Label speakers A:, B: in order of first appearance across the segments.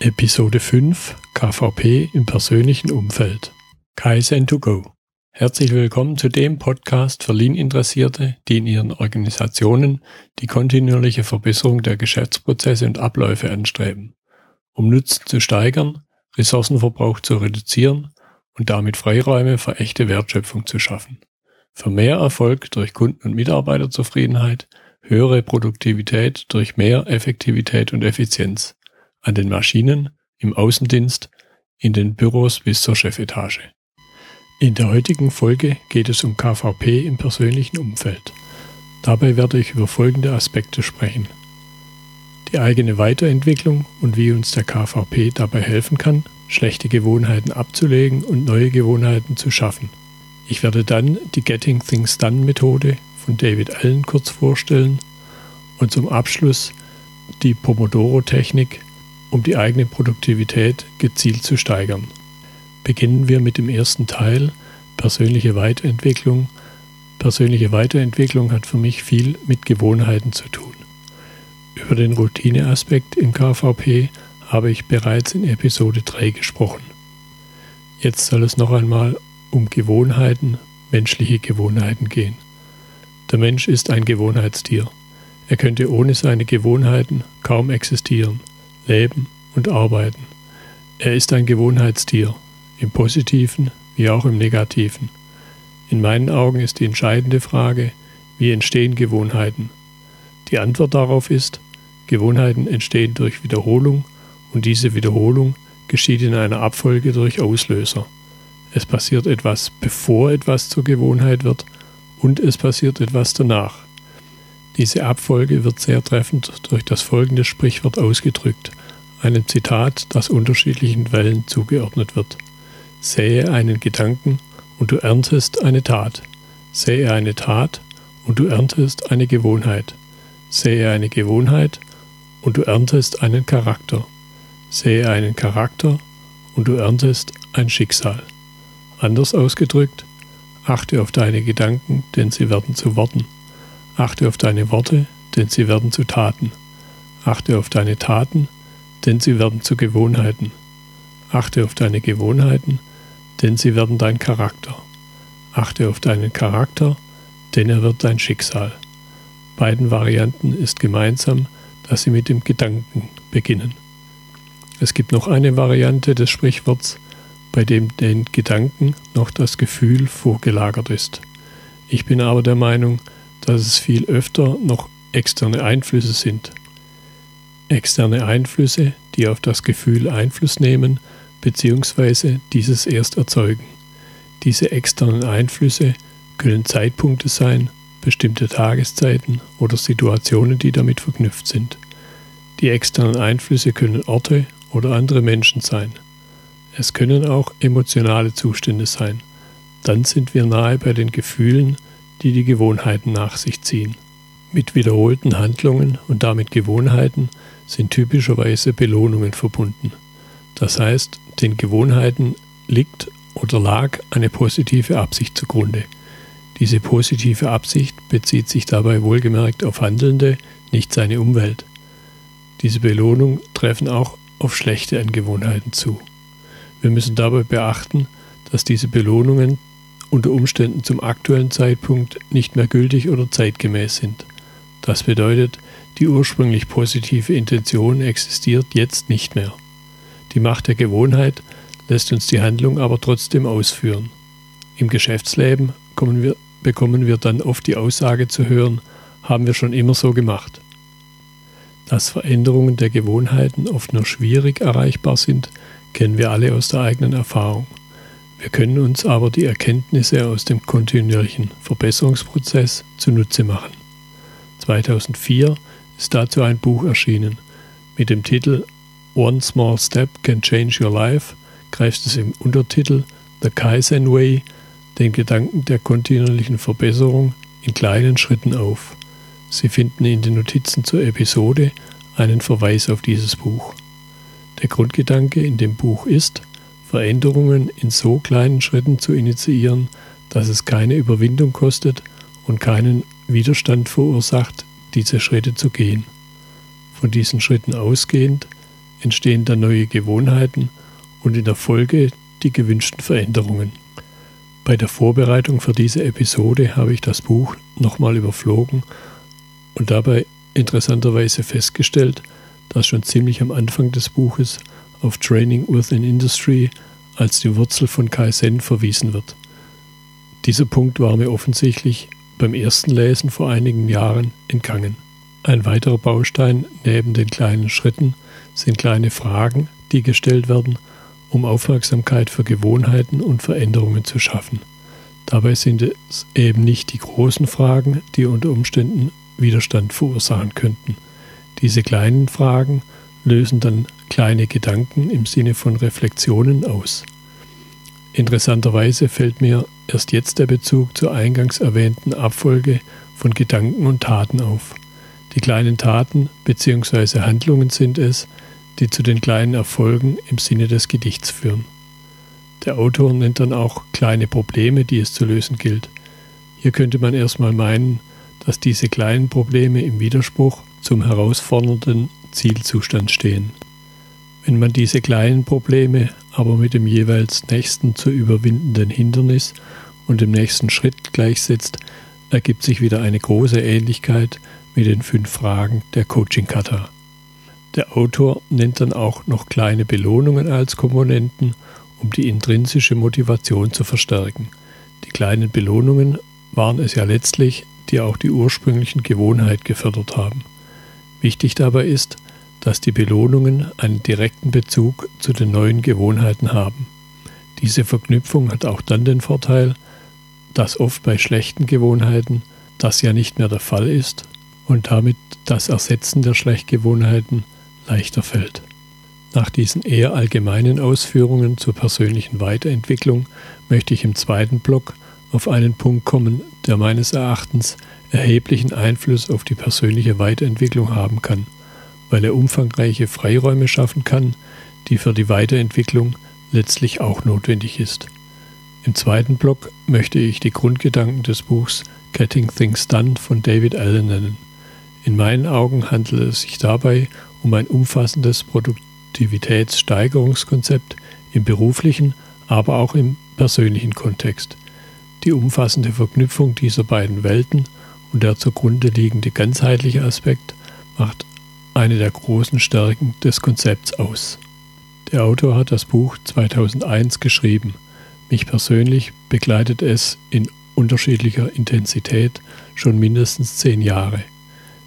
A: Episode 5 KVP im persönlichen Umfeld. Kaizen to go. Herzlich willkommen zu dem Podcast für Lean-Interessierte, die in ihren Organisationen die kontinuierliche Verbesserung der Geschäftsprozesse und Abläufe anstreben, um Nutzen zu steigern, Ressourcenverbrauch zu reduzieren und damit Freiräume für echte Wertschöpfung zu schaffen. Für mehr Erfolg durch Kunden- und Mitarbeiterzufriedenheit, höhere Produktivität durch mehr Effektivität und Effizienz an den Maschinen, im Außendienst, in den Büros bis zur Chefetage. In der heutigen Folge geht es um KVP im persönlichen Umfeld. Dabei werde ich über folgende Aspekte sprechen. Die eigene Weiterentwicklung und wie uns der KVP dabei helfen kann, schlechte Gewohnheiten abzulegen und neue Gewohnheiten zu schaffen. Ich werde dann die Getting Things Done Methode von David Allen kurz vorstellen und zum Abschluss die Pomodoro-Technik um die eigene Produktivität gezielt zu steigern. Beginnen wir mit dem ersten Teil, persönliche Weiterentwicklung. Persönliche Weiterentwicklung hat für mich viel mit Gewohnheiten zu tun. Über den Routineaspekt im KVP habe ich bereits in Episode 3 gesprochen. Jetzt soll es noch einmal um Gewohnheiten, menschliche Gewohnheiten gehen. Der Mensch ist ein Gewohnheitstier. Er könnte ohne seine Gewohnheiten kaum existieren leben und arbeiten. Er ist ein Gewohnheitstier, im positiven wie auch im negativen. In meinen Augen ist die entscheidende Frage, wie entstehen Gewohnheiten? Die Antwort darauf ist, Gewohnheiten entstehen durch Wiederholung und diese Wiederholung geschieht in einer Abfolge durch Auslöser. Es passiert etwas, bevor etwas zur Gewohnheit wird und es passiert etwas danach. Diese Abfolge wird sehr treffend durch das folgende Sprichwort ausgedrückt, einem Zitat, das unterschiedlichen Wellen zugeordnet wird. Sähe einen Gedanken und du erntest eine Tat. Sähe eine Tat und du erntest eine Gewohnheit. Sähe eine Gewohnheit und du erntest einen Charakter. Sähe einen Charakter und du erntest ein Schicksal. Anders ausgedrückt, achte auf deine Gedanken, denn sie werden zu Worten. Achte auf deine Worte, denn sie werden zu Taten. Achte auf deine Taten, denn sie werden zu Gewohnheiten. Achte auf deine Gewohnheiten, denn sie werden dein Charakter. Achte auf deinen Charakter, denn er wird dein Schicksal. Beiden Varianten ist gemeinsam, dass sie mit dem Gedanken beginnen. Es gibt noch eine Variante des Sprichworts, bei dem den Gedanken noch das Gefühl vorgelagert ist. Ich bin aber der Meinung, dass es viel öfter noch externe Einflüsse sind. Externe Einflüsse, die auf das Gefühl Einfluss nehmen bzw. dieses erst erzeugen. Diese externen Einflüsse können Zeitpunkte sein, bestimmte Tageszeiten oder Situationen, die damit verknüpft sind. Die externen Einflüsse können Orte oder andere Menschen sein. Es können auch emotionale Zustände sein. Dann sind wir nahe bei den Gefühlen, die die Gewohnheiten nach sich ziehen. Mit wiederholten Handlungen und damit Gewohnheiten sind typischerweise Belohnungen verbunden. Das heißt, den Gewohnheiten liegt oder lag eine positive Absicht zugrunde. Diese positive Absicht bezieht sich dabei wohlgemerkt auf Handelnde, nicht seine Umwelt. Diese Belohnungen treffen auch auf schlechte Angewohnheiten zu. Wir müssen dabei beachten, dass diese Belohnungen unter Umständen zum aktuellen Zeitpunkt nicht mehr gültig oder zeitgemäß sind. Das bedeutet, die ursprünglich positive Intention existiert jetzt nicht mehr. Die Macht der Gewohnheit lässt uns die Handlung aber trotzdem ausführen. Im Geschäftsleben wir, bekommen wir dann oft die Aussage zu hören, haben wir schon immer so gemacht. Dass Veränderungen der Gewohnheiten oft nur schwierig erreichbar sind, kennen wir alle aus der eigenen Erfahrung. Wir können uns aber die Erkenntnisse aus dem kontinuierlichen Verbesserungsprozess zunutze machen. 2004 ist dazu ein Buch erschienen. Mit dem Titel One Small Step Can Change Your Life greift es im Untertitel The Kaizen Way den Gedanken der kontinuierlichen Verbesserung in kleinen Schritten auf. Sie finden in den Notizen zur Episode einen Verweis auf dieses Buch. Der Grundgedanke in dem Buch ist, Veränderungen in so kleinen Schritten zu initiieren, dass es keine Überwindung kostet und keinen Widerstand verursacht, diese Schritte zu gehen. Von diesen Schritten ausgehend entstehen dann neue Gewohnheiten und in der Folge die gewünschten Veränderungen. Bei der Vorbereitung für diese Episode habe ich das Buch nochmal überflogen und dabei interessanterweise festgestellt, dass schon ziemlich am Anfang des Buches auf Training Within Industry als die Wurzel von Kaizen verwiesen wird. Dieser Punkt war mir offensichtlich beim ersten Lesen vor einigen Jahren entgangen. Ein weiterer Baustein neben den kleinen Schritten sind kleine Fragen, die gestellt werden, um Aufmerksamkeit für Gewohnheiten und Veränderungen zu schaffen. Dabei sind es eben nicht die großen Fragen, die unter Umständen Widerstand verursachen könnten. Diese kleinen Fragen lösen dann kleine Gedanken im Sinne von Reflexionen aus. Interessanterweise fällt mir erst jetzt der Bezug zur eingangs erwähnten Abfolge von Gedanken und Taten auf. Die kleinen Taten bzw. Handlungen sind es, die zu den kleinen Erfolgen im Sinne des Gedichts führen. Der Autor nennt dann auch kleine Probleme, die es zu lösen gilt. Hier könnte man erstmal meinen, dass diese kleinen Probleme im Widerspruch zum herausfordernden Zielzustand stehen. Wenn man diese kleinen Probleme aber mit dem jeweils nächsten zu überwindenden Hindernis und dem nächsten Schritt gleichsetzt, ergibt sich wieder eine große Ähnlichkeit mit den fünf Fragen der Coaching-Kata. Der Autor nennt dann auch noch kleine Belohnungen als Komponenten, um die intrinsische Motivation zu verstärken. Die kleinen Belohnungen waren es ja letztlich, die auch die ursprünglichen Gewohnheit gefördert haben. Wichtig dabei ist, dass die Belohnungen einen direkten Bezug zu den neuen Gewohnheiten haben. Diese Verknüpfung hat auch dann den Vorteil, dass oft bei schlechten Gewohnheiten das ja nicht mehr der Fall ist und damit das Ersetzen der Schlechtgewohnheiten leichter fällt. Nach diesen eher allgemeinen Ausführungen zur persönlichen Weiterentwicklung möchte ich im zweiten Block auf einen Punkt kommen, der meines Erachtens erheblichen Einfluss auf die persönliche Weiterentwicklung haben kann, weil er umfangreiche Freiräume schaffen kann, die für die Weiterentwicklung letztlich auch notwendig ist. Im zweiten Block möchte ich die Grundgedanken des Buchs Getting Things Done von David Allen nennen. In meinen Augen handelt es sich dabei um ein umfassendes Produktivitätssteigerungskonzept im beruflichen, aber auch im persönlichen Kontext. Die umfassende Verknüpfung dieser beiden Welten und der zugrunde liegende ganzheitliche Aspekt macht eine der großen Stärken des Konzepts aus. Der Autor hat das Buch 2001 geschrieben. Mich persönlich begleitet es in unterschiedlicher Intensität schon mindestens zehn Jahre.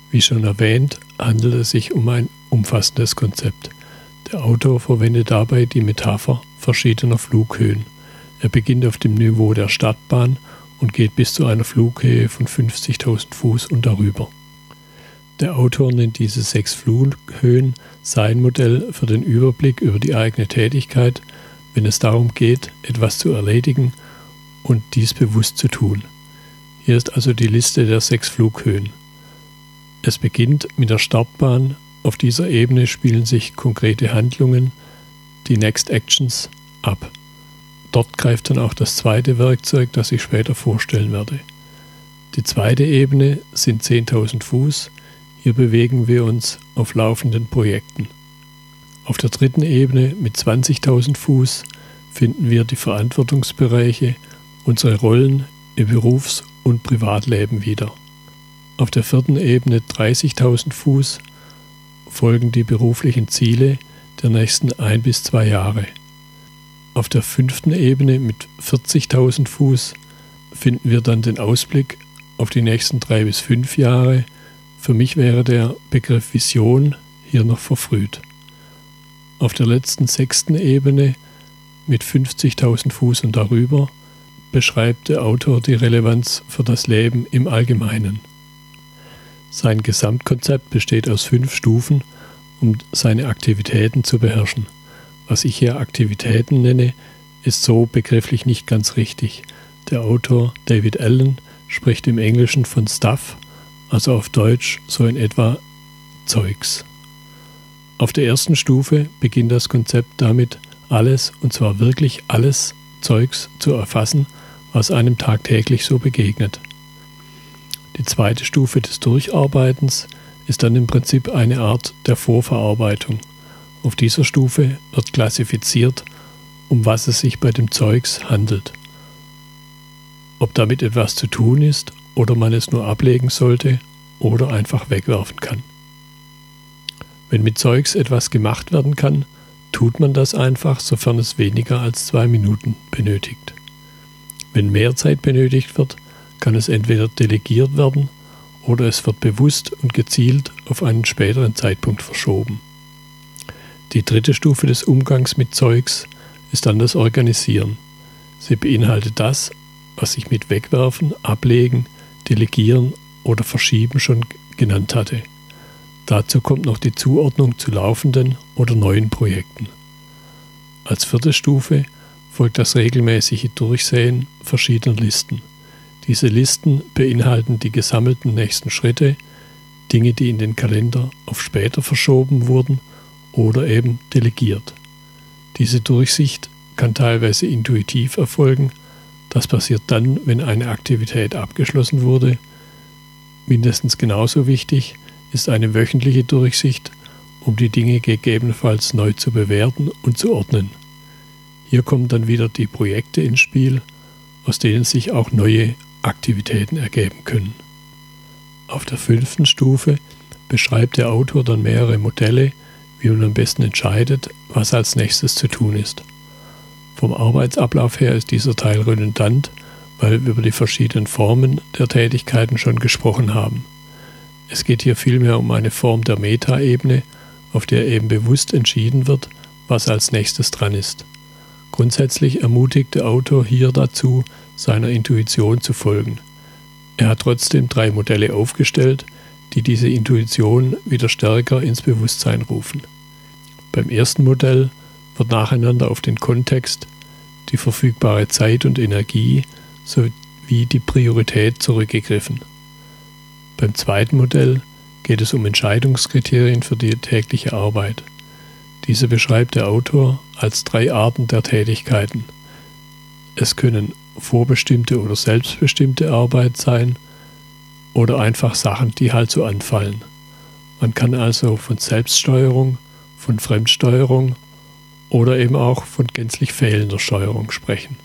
A: Wie schon erwähnt, handelt es sich um ein umfassendes Konzept. Der Autor verwendet dabei die Metapher verschiedener Flughöhen. Er beginnt auf dem Niveau der Startbahn und geht bis zu einer Flughöhe von 50.000 Fuß und darüber. Der Autor nennt diese sechs Flughöhen sein Modell für den Überblick über die eigene Tätigkeit, wenn es darum geht, etwas zu erledigen und dies bewusst zu tun. Hier ist also die Liste der sechs Flughöhen. Es beginnt mit der Startbahn. Auf dieser Ebene spielen sich konkrete Handlungen, die Next Actions, ab. Dort greift dann auch das zweite Werkzeug, das ich später vorstellen werde. Die zweite Ebene sind 10.000 Fuß. Hier bewegen wir uns auf laufenden Projekten. Auf der dritten Ebene mit 20.000 Fuß finden wir die Verantwortungsbereiche, unsere Rollen im Berufs- und Privatleben wieder. Auf der vierten Ebene 30.000 Fuß folgen die beruflichen Ziele der nächsten ein bis zwei Jahre. Auf der fünften Ebene mit 40.000 Fuß finden wir dann den Ausblick auf die nächsten drei bis fünf Jahre. Für mich wäre der Begriff Vision hier noch verfrüht. Auf der letzten sechsten Ebene mit 50.000 Fuß und darüber beschreibt der Autor die Relevanz für das Leben im Allgemeinen. Sein Gesamtkonzept besteht aus fünf Stufen, um seine Aktivitäten zu beherrschen. Was ich hier Aktivitäten nenne, ist so begrifflich nicht ganz richtig. Der Autor David Allen spricht im Englischen von Stuff, also auf Deutsch so in etwa Zeugs. Auf der ersten Stufe beginnt das Konzept damit, alles, und zwar wirklich alles Zeugs zu erfassen, was einem tagtäglich so begegnet. Die zweite Stufe des Durcharbeitens ist dann im Prinzip eine Art der Vorverarbeitung Auf dieser Stufe wird klassifiziert, um was es sich bei dem Zeugs handelt. Ob damit etwas zu tun ist oder man es nur ablegen sollte oder einfach wegwerfen kann. Wenn mit Zeugs etwas gemacht werden kann, tut man das einfach, sofern es weniger als zwei Minuten benötigt. Wenn mehr Zeit benötigt wird, kann es entweder delegiert werden oder es wird bewusst und gezielt auf einen späteren Zeitpunkt verschoben. Die dritte Stufe des Umgangs mit Zeugs ist dann das Organisieren. Sie beinhaltet das, was ich mit Wegwerfen, Ablegen, Delegieren oder Verschieben schon genannt hatte. Dazu kommt noch die Zuordnung zu laufenden oder neuen Projekten. Als vierte Stufe folgt das regelmäßige Durchsehen verschiedener Listen. Diese Listen beinhalten die gesammelten nächsten Schritte, Dinge, die in den Kalender auf später verschoben wurden oder eben delegiert. Diese Durchsicht kann teilweise intuitiv erfolgen. Das passiert dann, wenn eine Aktivität abgeschlossen wurde. Mindestens genauso wichtig ist eine wöchentliche Durchsicht, um die Dinge gegebenenfalls neu zu bewerten und zu ordnen. Hier kommen dann wieder die Projekte ins Spiel, aus denen sich auch neue Aktivitäten ergeben können. Auf der fünften Stufe beschreibt der Autor dann mehrere Modelle, wie man am besten entscheidet, was als nächstes zu tun ist. Vom Arbeitsablauf her ist dieser Teil redundant, weil wir über die verschiedenen Formen der Tätigkeiten schon gesprochen haben. Es geht hier vielmehr um eine Form der Metaebene, auf der eben bewusst entschieden wird, was als nächstes dran ist. Grundsätzlich ermutigt der Autor hier dazu, seiner Intuition zu folgen. Er hat trotzdem drei Modelle aufgestellt, die diese Intuition wieder stärker ins Bewusstsein rufen. Beim ersten Modell wird nacheinander auf den Kontext, die verfügbare Zeit und Energie sowie die Priorität zurückgegriffen. Beim zweiten Modell geht es um Entscheidungskriterien für die tägliche Arbeit. Diese beschreibt der Autor als drei Arten der Tätigkeiten. Es können vorbestimmte oder selbstbestimmte Arbeit sein oder einfach Sachen, die halt so anfallen. Man kann also von Selbststeuerung, von Fremdsteuerung oder eben auch von gänzlich fehlender Steuerung sprechen.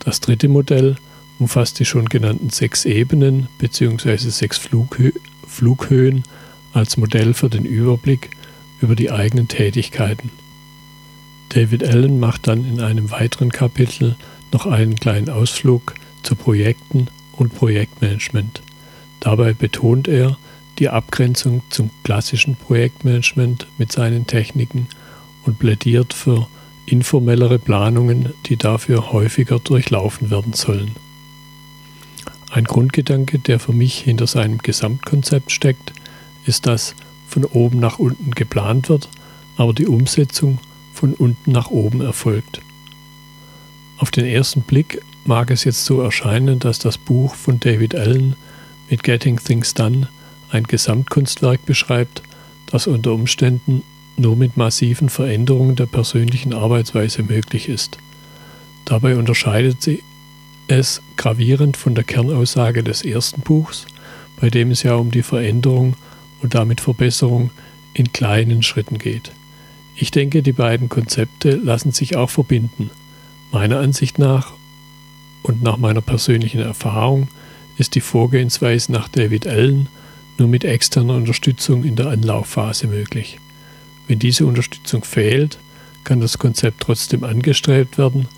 A: Das dritte Modell umfasst die schon genannten sechs Ebenen bzw. sechs Flughö Flughöhen als Modell für den Überblick über die eigenen Tätigkeiten. David Allen macht dann in einem weiteren Kapitel noch einen kleinen Ausflug zu Projekten und Projektmanagement. Dabei betont er die Abgrenzung zum klassischen Projektmanagement mit seinen Techniken und plädiert für informellere Planungen, die dafür häufiger durchlaufen werden sollen. Ein Grundgedanke, der für mich hinter seinem Gesamtkonzept steckt, ist, dass von oben nach unten geplant wird, aber die Umsetzung von unten nach oben erfolgt. Auf den ersten Blick mag es jetzt so erscheinen, dass das Buch von David Allen mit Getting Things Done ein Gesamtkunstwerk beschreibt, das unter Umständen nur mit massiven Veränderungen der persönlichen Arbeitsweise möglich ist. Dabei unterscheidet sie es gravierend von der Kernaussage des ersten Buchs, bei dem es ja um die Veränderung und damit Verbesserung in kleinen Schritten geht. Ich denke, die beiden Konzepte lassen sich auch verbinden. Meiner Ansicht nach und nach meiner persönlichen Erfahrung ist die Vorgehensweise nach David Allen nur mit externer Unterstützung in der Anlaufphase möglich. Wenn diese Unterstützung fehlt, kann das Konzept trotzdem angestrebt werden,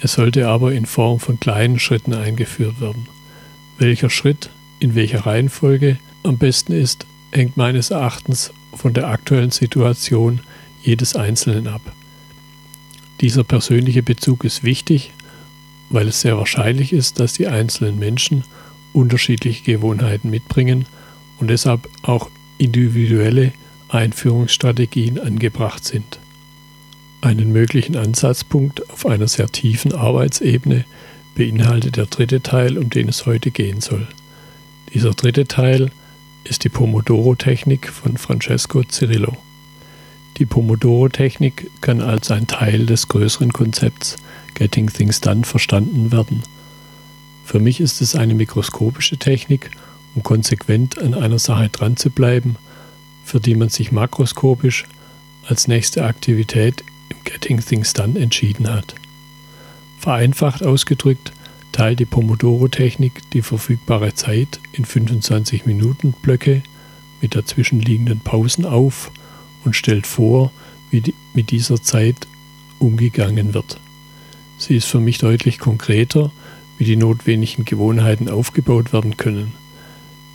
A: es sollte aber in Form von kleinen Schritten eingeführt werden. Welcher Schritt in welcher Reihenfolge am besten ist, hängt meines Erachtens von der aktuellen Situation jedes Einzelnen ab. Dieser persönliche Bezug ist wichtig, weil es sehr wahrscheinlich ist, dass die einzelnen Menschen unterschiedliche Gewohnheiten mitbringen und deshalb auch individuelle Einführungsstrategien angebracht sind. Einen möglichen Ansatzpunkt auf einer sehr tiefen Arbeitsebene beinhaltet der dritte Teil, um den es heute gehen soll. Dieser dritte Teil ist die Pomodoro-Technik von Francesco Cirillo. Die Pomodoro-Technik kann als ein Teil des größeren Konzepts Getting Things Done verstanden werden. Für mich ist es eine mikroskopische Technik, um konsequent an einer Sache dran zu bleiben, für die man sich makroskopisch als nächste Aktivität im Getting Things Done entschieden hat. Vereinfacht ausgedrückt teilt die Pomodoro-Technik die verfügbare Zeit in 25 Minuten Blöcke mit dazwischenliegenden Pausen auf und stellt vor, wie die, mit dieser Zeit umgegangen wird. Sie ist für mich deutlich konkreter, wie die notwendigen Gewohnheiten aufgebaut werden können.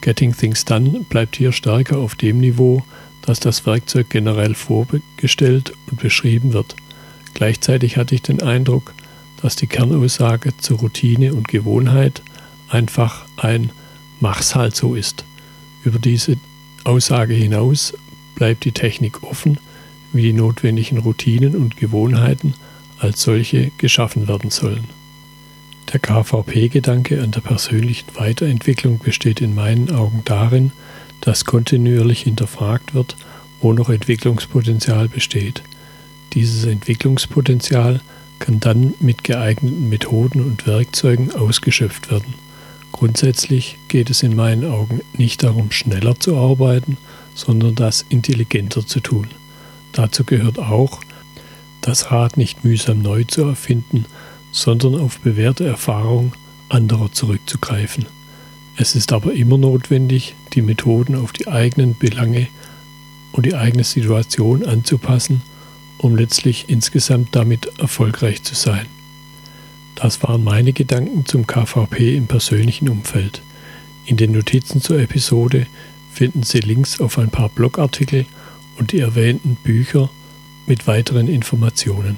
A: Getting Things Done bleibt hier stärker auf dem Niveau, dass das Werkzeug generell vorgestellt und beschrieben wird. Gleichzeitig hatte ich den Eindruck, dass die Kernaussage zur Routine und Gewohnheit einfach ein Mach's halt so ist. Über diese Aussage hinaus bleibt die Technik offen, wie die notwendigen Routinen und Gewohnheiten als solche geschaffen werden sollen. Der KVP-Gedanke an der persönlichen Weiterentwicklung besteht in meinen Augen darin, dass kontinuierlich hinterfragt wird, wo noch Entwicklungspotenzial besteht. Dieses Entwicklungspotenzial kann dann mit geeigneten Methoden und Werkzeugen ausgeschöpft werden. Grundsätzlich geht es in meinen Augen nicht darum, schneller zu arbeiten, sondern das intelligenter zu tun. Dazu gehört auch, das Rad nicht mühsam neu zu erfinden, sondern auf bewährte Erfahrung anderer zurückzugreifen. Es ist aber immer notwendig, die Methoden auf die eigenen Belange und die eigene Situation anzupassen, um letztlich insgesamt damit erfolgreich zu sein. Das waren meine Gedanken zum KVP im persönlichen Umfeld. In den Notizen zur Episode finden Sie Links auf ein paar Blogartikel und die erwähnten Bücher mit weiteren Informationen.